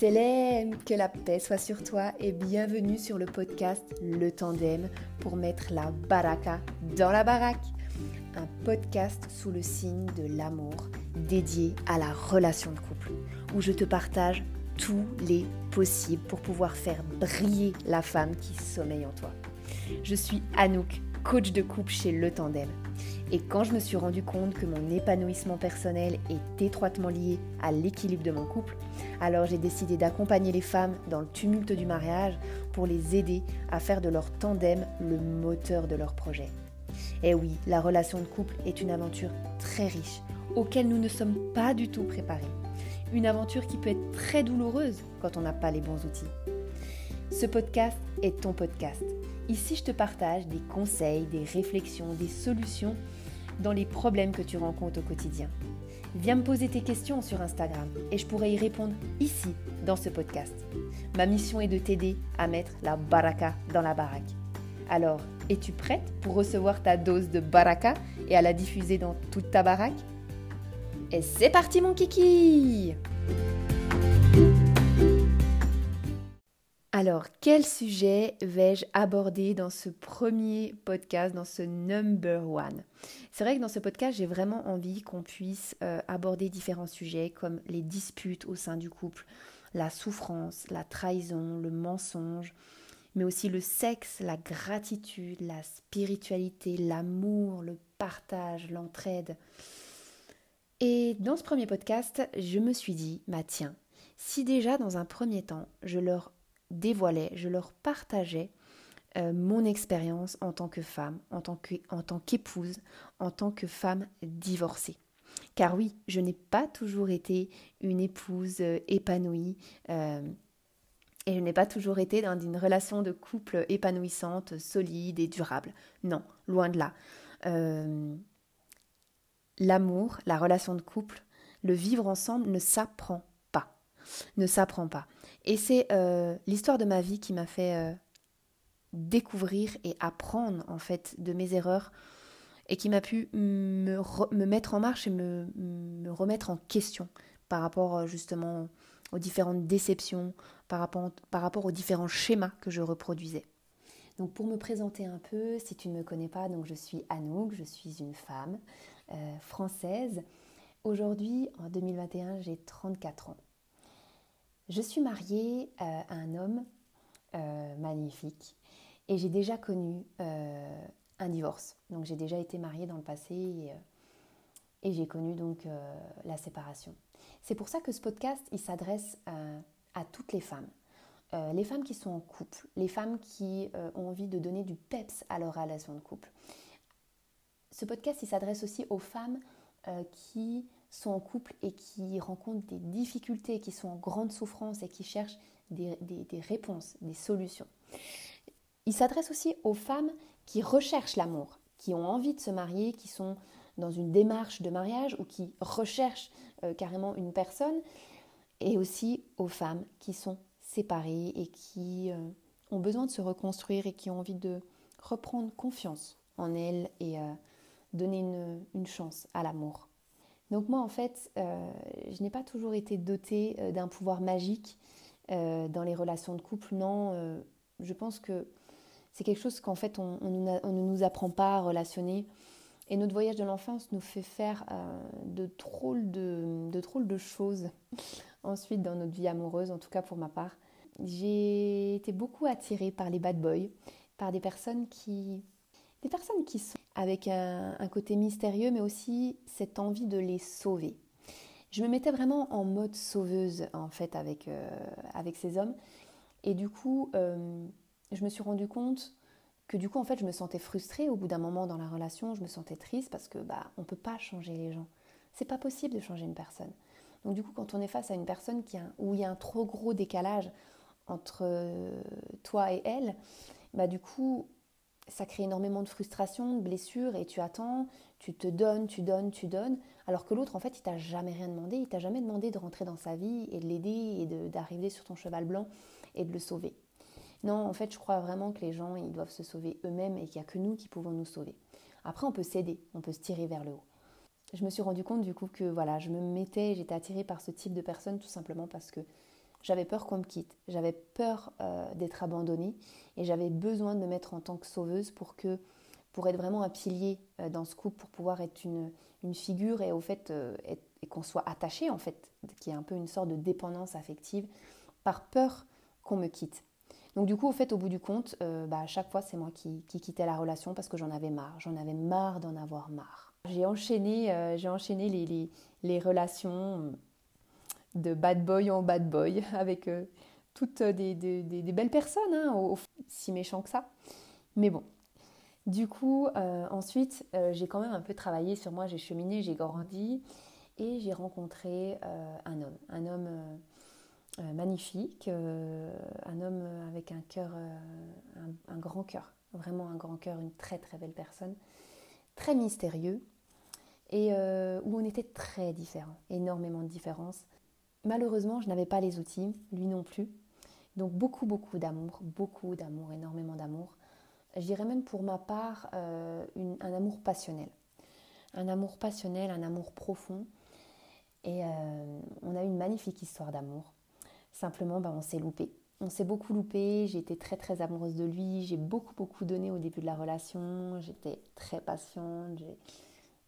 Célèbre, que la paix soit sur toi et bienvenue sur le podcast Le Tandem pour mettre la baraka dans la baraque. Un podcast sous le signe de l'amour dédié à la relation de couple où je te partage tous les possibles pour pouvoir faire briller la femme qui sommeille en toi. Je suis Anouk, coach de couple chez Le Tandem. Et quand je me suis rendu compte que mon épanouissement personnel est étroitement lié à l'équilibre de mon couple, alors j'ai décidé d'accompagner les femmes dans le tumulte du mariage pour les aider à faire de leur tandem le moteur de leur projet. Et oui, la relation de couple est une aventure très riche, auquel nous ne sommes pas du tout préparés. Une aventure qui peut être très douloureuse quand on n'a pas les bons outils. Ce podcast est ton podcast. Ici, je te partage des conseils, des réflexions, des solutions dans les problèmes que tu rencontres au quotidien. Viens me poser tes questions sur Instagram et je pourrai y répondre ici, dans ce podcast. Ma mission est de t'aider à mettre la baraka dans la baraque. Alors, es-tu prête pour recevoir ta dose de baraka et à la diffuser dans toute ta baraque? Et c'est parti mon kiki Alors, quel sujet vais-je aborder dans ce premier podcast, dans ce number one? C'est vrai que dans ce podcast, j'ai vraiment envie qu'on puisse euh, aborder différents sujets comme les disputes au sein du couple, la souffrance, la trahison, le mensonge, mais aussi le sexe, la gratitude, la spiritualité, l'amour, le partage, l'entraide. Et dans ce premier podcast, je me suis dit, bah tiens, si déjà dans un premier temps, je leur dévoilais, je leur partageais euh, mon expérience en tant que femme, en tant qu'épouse, en tant que femme divorcée. Car oui, je n'ai pas toujours été une épouse euh, épanouie euh, et je n'ai pas toujours été dans une relation de couple épanouissante, solide et durable. Non, loin de là. L'amour, la relation de couple, le vivre ensemble ne s'apprend pas. Ne s'apprend pas. Et c'est euh, l'histoire de ma vie qui m'a fait euh, découvrir et apprendre en fait de mes erreurs et qui m'a pu me, mettre en marche et me, remettre en question par rapport euh, justement aux différentes déceptions, par rapport, par rapport aux différents schémas que je reproduisais. Donc pour me présenter un peu, si tu ne me connais pas, donc je suis Anouk, je suis une femme française. Aujourd'hui, en 2021, j'ai 34 ans. Je suis mariée euh, à un homme euh, magnifique et j'ai déjà connu euh, un divorce. Donc j'ai déjà été mariée dans le passé et, j'ai connu donc la séparation. C'est pour ça que ce podcast, il s'adresse à toutes les femmes. les femmes qui sont en couple, les femmes qui ont envie de donner du peps à leur relation de couple. Ce podcast, il s'adresse aussi aux femmes qui sont en couple et qui rencontrent des difficultés, qui sont en grande souffrance et qui cherchent des, réponses, des solutions. Il s'adresse aussi aux femmes qui recherchent l'amour, qui ont envie de se marier, qui sont dans une démarche de mariage ou qui recherchent euh, carrément une personne, et aussi aux femmes qui sont séparées et qui euh, ont besoin de se reconstruire et qui ont envie de reprendre confiance en elles et euh, donner une chance à l'amour. Donc moi en fait, euh, je n'ai pas toujours été dotée euh, d'un pouvoir magique euh, dans les relations de couple. Non, je pense que c'est quelque chose qu'en fait on, ne nous apprend pas à relationner. Et notre voyage de l'enfance nous fait faire de, drôles de, choses ensuite dans notre vie amoureuse, en tout cas pour ma part. J'ai été beaucoup attirée par les bad boys, par des personnes qui, des personnes qui sont avec un, côté mystérieux, mais aussi cette envie de les sauver. Je me mettais vraiment en mode sauveuse, en fait, avec, euh, ces hommes. Et du coup, euh, je me suis rendu compte que du coup, en fait, je me sentais frustrée au bout d'un moment dans la relation. Je me sentais triste parce que bah, on peut pas changer les gens. C'est pas possible de changer une personne. Donc du coup, quand on est face à une personne qui a, où il y a un trop gros décalage entre euh, toi et elle, bah du coup, ça crée énormément de frustration, de blessures, et tu attends, tu te donnes, tu donnes, tu donnes, alors que l'autre, en fait, il t'a jamais rien demandé, il t'a jamais demandé de rentrer dans sa vie et de l'aider et d'arriver sur ton cheval blanc et de le sauver. Non, en fait, je crois vraiment que les gens, ils doivent se sauver eux-mêmes et qu'il n'y a que nous qui pouvons nous sauver. Après, on peut s'aider, on peut se tirer vers le haut. Je me suis rendu compte du coup que voilà, je me mettais, j'étais attirée par ce type de personnes tout simplement parce que j'avais peur qu'on me quitte, j'avais peur d'être abandonnée et j'avais besoin de me mettre en tant que sauveuse pour que pour être vraiment un pilier dans ce couple, pour pouvoir être une, une figure et au fait et qu'on soit attaché en fait, qui est un peu une sorte de dépendance affective, par peur qu'on me quitte. Donc du coup, au fait, au bout du compte, euh, bah, à chaque fois, c'est moi qui, qui, quittais la relation parce que j'en avais marre. J'en avais marre d'en avoir marre. J'ai enchaîné, euh, j'ai enchaîné les, les, relations de bad boy en bad boy avec euh, toutes des, des, des, belles personnes, hein, si méchant que ça. Mais bon. Du coup, ensuite, j'ai quand même un peu travaillé sur moi, j'ai cheminé, j'ai grandi et j'ai rencontré un homme. Un homme euh, magnifique, euh, un homme avec un cœur, euh, un, grand cœur, vraiment un grand cœur, une très très belle personne, très mystérieux, et où on était très différents, énormément de différences. Malheureusement, je n'avais pas les outils, lui non plus. Donc beaucoup, beaucoup d'amour, beaucoup d'amour, énormément d'amour. Je dirais même pour ma part un amour passionnel. Un amour passionnel, un amour profond. Et on a eu une magnifique histoire d'amour. Simplement, bah, on s'est loupé. On s'est beaucoup loupé, j'ai été très très amoureuse de lui, j'ai beaucoup beaucoup donné au début de la relation, j'étais très patiente,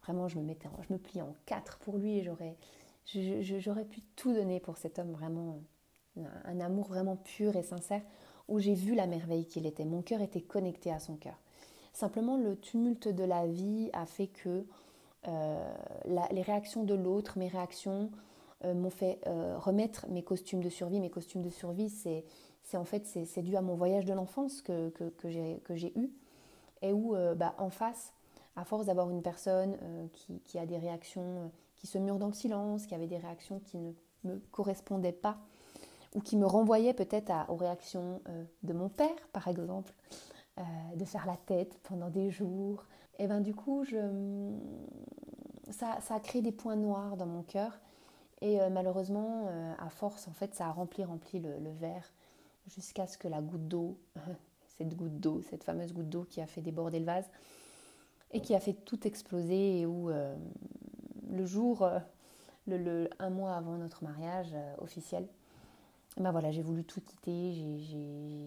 vraiment je me mettais, je me pliais en quatre pour lui et j'aurais, j'aurais pu tout donner pour cet homme vraiment, un amour vraiment pur et sincère où j'ai vu la merveille qu'il était. Mon cœur était connecté à son cœur. Simplement le tumulte de la vie a fait que euh, les réactions de l'autre, mes réactions, euh, m'ont fait euh, remettre mes costumes de survie. Mes costumes de survie, c'est, en fait c'est, dû à mon voyage de l'enfance que, que, j'ai, eu et où euh, bah, en face, à force d'avoir une personne qui, a des réactions qui se murent dans le silence, qui avait des réactions qui ne me correspondaient pas ou qui me renvoyaient peut-être aux réactions de mon père, par exemple, de faire la tête pendant des jours. Et ben du coup, je, ça, a créé des points noirs dans mon cœur et euh, malheureusement, euh, à force, en fait, ça a rempli, rempli le, verre jusqu'à ce que la goutte d'eau, cette goutte d'eau, cette fameuse goutte d'eau qui a fait déborder le vase et qui a fait tout exploser et où euh, le jour, le, un mois avant notre mariage officiel, ben voilà, j'ai voulu tout quitter,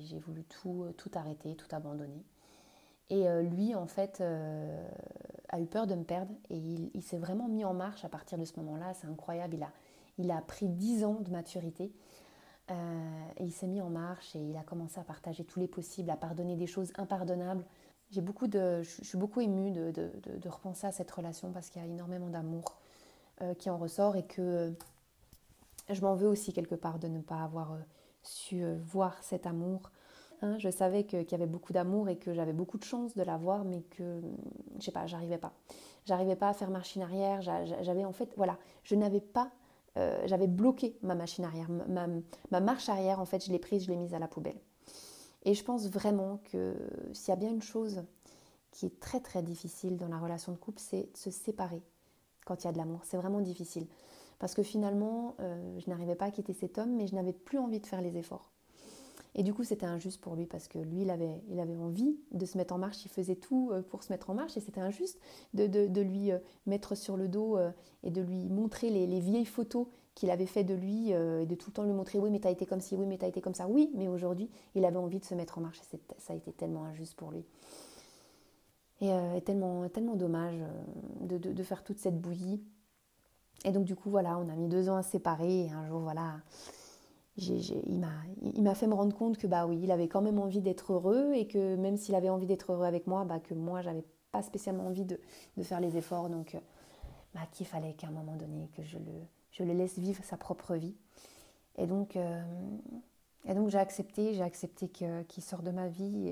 j'ai voulu tout, tout arrêter, tout abandonner. Et lui, en fait, a eu peur de me perdre et il, s'est vraiment mis en marche à partir de ce moment-là. C'est incroyable. Il a, pris 10 ans de maturité. Euh, il s'est mis en marche et il a commencé à partager tous les possibles, à pardonner des choses impardonnables. J'ai beaucoup de, je suis beaucoup émue de, de, repenser à cette relation parce qu'il y a énormément d'amour euh, qui en ressort et que euh, je m'en veux aussi quelque part de ne pas avoir su voir cet amour. Hein, je savais qu'il y avait beaucoup d'amour et que j'avais beaucoup de chance de l'avoir, mais que je sais pas, j'arrivais pas. J'arrivais pas à faire machine arrière. J'avais en fait, voilà, je n'avais pas euh, j'avais bloqué ma machine arrière, ma, marche arrière, en fait, je l'ai prise, je l'ai mise à la poubelle. Et je pense vraiment que s'il y a bien une chose qui est très très difficile dans la relation de couple, c'est de se séparer quand il y a de l'amour. C'est vraiment difficile. Parce que finalement, euh, je n'arrivais pas à quitter cet homme, mais je n'avais plus envie de faire les efforts. Et du coup, c'était injuste pour lui parce que lui, il avait, il avait envie de se mettre en marche, il faisait tout euh, pour se mettre en marche et c'était injuste de, lui euh, mettre sur le dos et de lui montrer les vieilles photos qu'il avait fait de lui et de tout le temps lui montrer oui mais t'as été comme ci, oui mais t'as été comme ça, oui mais aujourd'hui il avait envie de se mettre en marche et ça a été tellement injuste pour lui. Et, tellement, tellement dommage de, de, faire toute cette bouillie. Et donc du coup voilà, on a mis deux ans à séparer et un jour voilà, il m'a fait me rendre compte que bah oui, il avait quand même envie d'être heureux et que même s'il avait envie d'être heureux avec moi, bah, que moi j'avais pas spécialement envie de, de, faire les efforts. Donc euh, bah, qu'il fallait qu'à un moment donné que je le, je le laisse vivre sa propre vie. Et donc, euh, et donc j'ai accepté, j'ai accepté qu'il sort de ma vie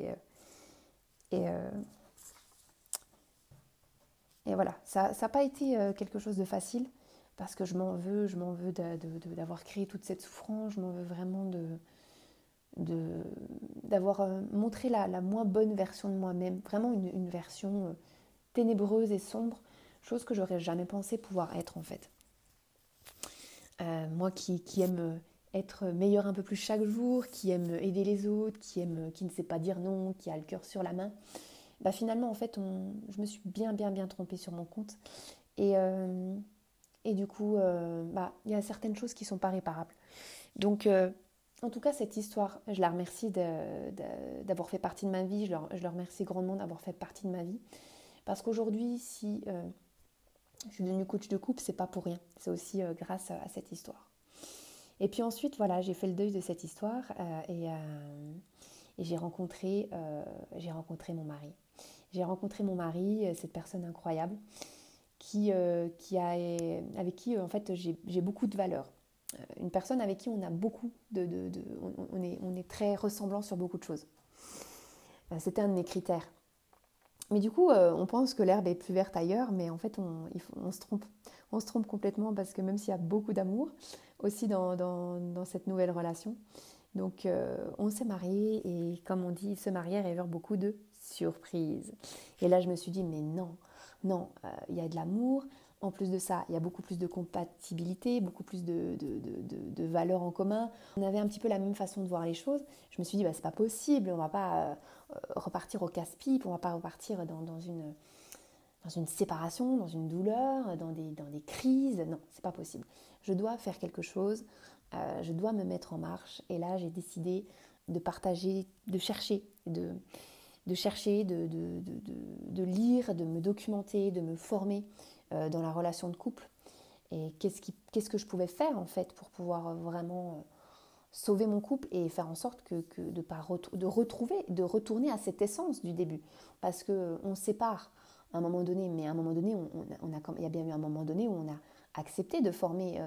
et, euh, voilà, ça n'a pas été quelque chose de facile parce que je m'en veux, je m'en veux d'avoir créé toute cette souffrance, je m'en veux vraiment d'avoir euh, montré la, moins bonne version de moi-même, vraiment une, version euh, ténébreuse et sombre, chose que j'aurais jamais pensé pouvoir être en fait. Euh, moi qui, aime être meilleur un peu plus chaque jour, qui aime aider les autres, qui aime, qui ne sait pas dire non, qui a le cœur sur la main, bah finalement en fait je me suis bien bien bien trompée sur mon compte et et du coup, euh, bah, il y a certaines choses qui ne sont pas réparables. Donc, euh, en tout cas, cette histoire, je la remercie d'avoir fait partie de ma vie, je leur, je remercie grandement d'avoir fait partie de ma vie. Parce qu'aujourd'hui, si je suis devenue coach de couple, c'est pas pour rien. C'est aussi grâce à, cette histoire. Et puis ensuite, voilà, j'ai fait le deuil de cette histoire et, et j'ai rencontré, j'ai rencontré mon mari. J'ai rencontré mon mari, cette personne incroyable, qui, qui a, avec qui en fait j'ai beaucoup de valeurs. Euh, une personne avec qui on a beaucoup de, on, est, on, est, très ressemblant sur beaucoup de choses. Euh, c'était un de mes critères. Mais du coup, euh, on pense que l'herbe est plus verte ailleurs, mais en fait, on, se trompe. On se trompe complètement parce que même s'il y a beaucoup d'amour aussi dans, dans, cette nouvelle relation, donc on s'est marié et comme on dit, se marier révèle beaucoup de surprises. Et là, je me suis dit, mais non, non, il y a de l'amour, en plus de ça, il y a beaucoup plus de compatibilité, beaucoup plus de, de, valeurs en commun. On avait un petit peu la même façon de voir les choses. Je me suis dit, bah, c'est pas possible, on va pas euh, repartir au casse-pipe, on va pas repartir dans, une, séparation, dans une douleur, dans des, crises. Non, c'est pas possible. Je dois faire quelque chose, euh, je dois me mettre en marche. Et là, j'ai décidé de partager, de chercher, de, chercher, de, lire, de me documenter, de me former euh, dans la relation de couple. Et qu'est-ce, que je pouvais faire en fait pour pouvoir vraiment euh, sauver mon couple et faire en sorte que, de, pas de retrouver, de retourner à cette essence du début. Parce qu'on se sépare à un moment donné, mais à un moment donné, on, on a, il y a bien eu un moment donné où on a accepté de former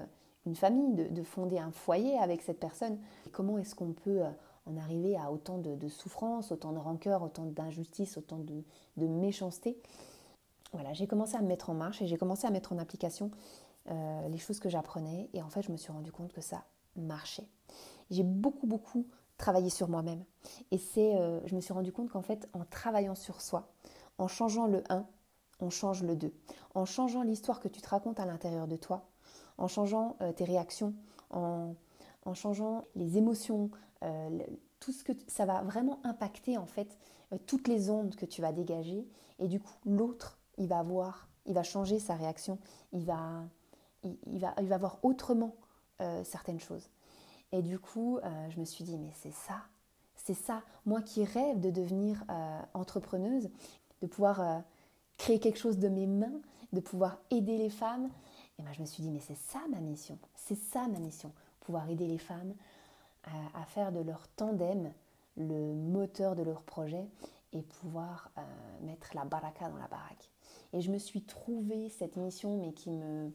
une famille, de, de, fonder un foyer avec cette personne. comment est-ce qu'on peut en arriver à autant de, de souffrance, autant de rancœur, autant d'injustice, autant de, de méchanceté? Voilà, j'ai commencé à me mettre en marche et j'ai commencé à mettre en application euh, les choses que j'apprenais. Et en fait, je me suis rendu compte que ça marchait. J'ai beaucoup, beaucoup travaillé sur moi-même. Et c'est, euh, je me suis rendu compte qu'en fait, en travaillant sur soi, en changeant le 1, on change le 2. En changeant l'histoire que tu te racontes à l'intérieur de toi, en changeant euh, tes réactions, en, en, changeant les émotions, tout ce que ça va vraiment impacter en fait toutes les ondes que tu vas dégager. Et du coup, l'autre il va voir, il va changer sa réaction, il va, il, va, il va voir autrement euh, certaines choses. Et du coup, euh, je me suis dit, mais c'est ça, c'est ça. Moi qui rêve de devenir euh, entrepreneuse, de pouvoir créer quelque chose de mes mains, de pouvoir aider les femmes, et ben, je me suis dit, mais c'est ça ma mission, c'est ça ma mission, pouvoir aider les femmes à faire de leur tandem le moteur de leur projet et pouvoir mettre la baraka dans la baraque. Et je me suis trouvé cette mission, mais qui, me,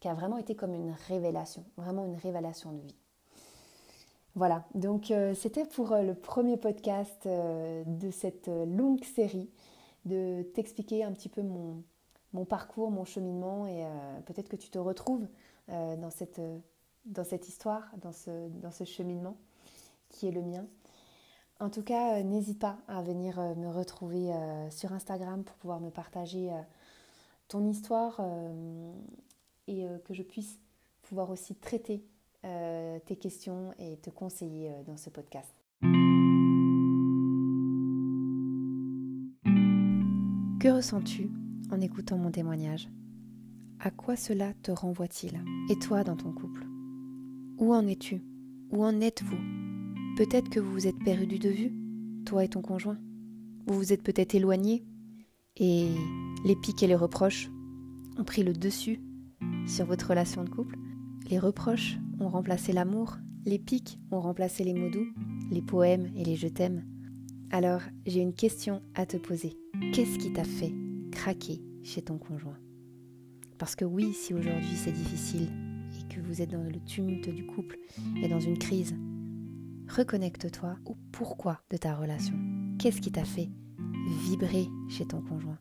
qui a vraiment été comme une révélation, vraiment une révélation de vie. Voilà, donc euh, c'était pour euh, le premier podcast euh, de cette longue série, de t'expliquer un petit peu mon, parcours, mon cheminement, et peut-être que tu te retrouves dans, cette, histoire, dans ce, cheminement qui est le mien. En tout cas, n'hésite pas à venir me retrouver sur Instagram pour pouvoir me partager ton histoire et que je puisse pouvoir aussi traiter tes questions et te conseiller dans ce podcast. Que ressens-tu en écoutant mon témoignage? À quoi cela te renvoie-t-il? Et toi dans ton couple? Où en es-tu? Où en êtes-vous? Peut-être que vous vous êtes perdu de vue, toi et ton conjoint. Vous vous êtes peut-être éloigné et les piques et les reproches ont pris le dessus sur votre relation de couple. Les reproches ont remplacé l'amour, les piques ont remplacé les mots doux, les poèmes et les je t'aime. Alors, j'ai une question à te poser. Qu'est-ce qui t'a fait craquer chez ton conjoint? Parce que oui, si aujourd'hui c'est difficile et que vous êtes dans le tumulte du couple et dans une crise, Reconnecte-toi au pourquoi de ta relation. Qu'est-ce qui t'a fait vibrer chez ton conjoint?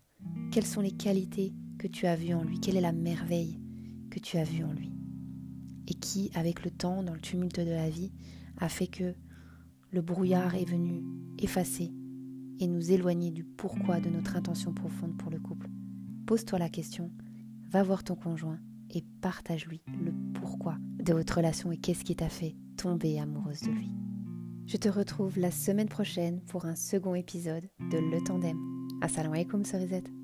Quelles sont les qualités que tu as vues en lui? Quelle est la merveille que tu as vue en lui? Et qui, avec le temps, dans le tumulte de la vie, a fait que le brouillard est venu effacer et nous éloigner du pourquoi de notre intention profonde pour le couple. Pose-toi la question, va voir ton conjoint et partage-lui le pourquoi de votre relation et qu'est-ce qui t'a fait tomber amoureuse de lui. Je te retrouve la semaine prochaine pour un second épisode de Le Tandem. Assalamu alaikum, Cerisette.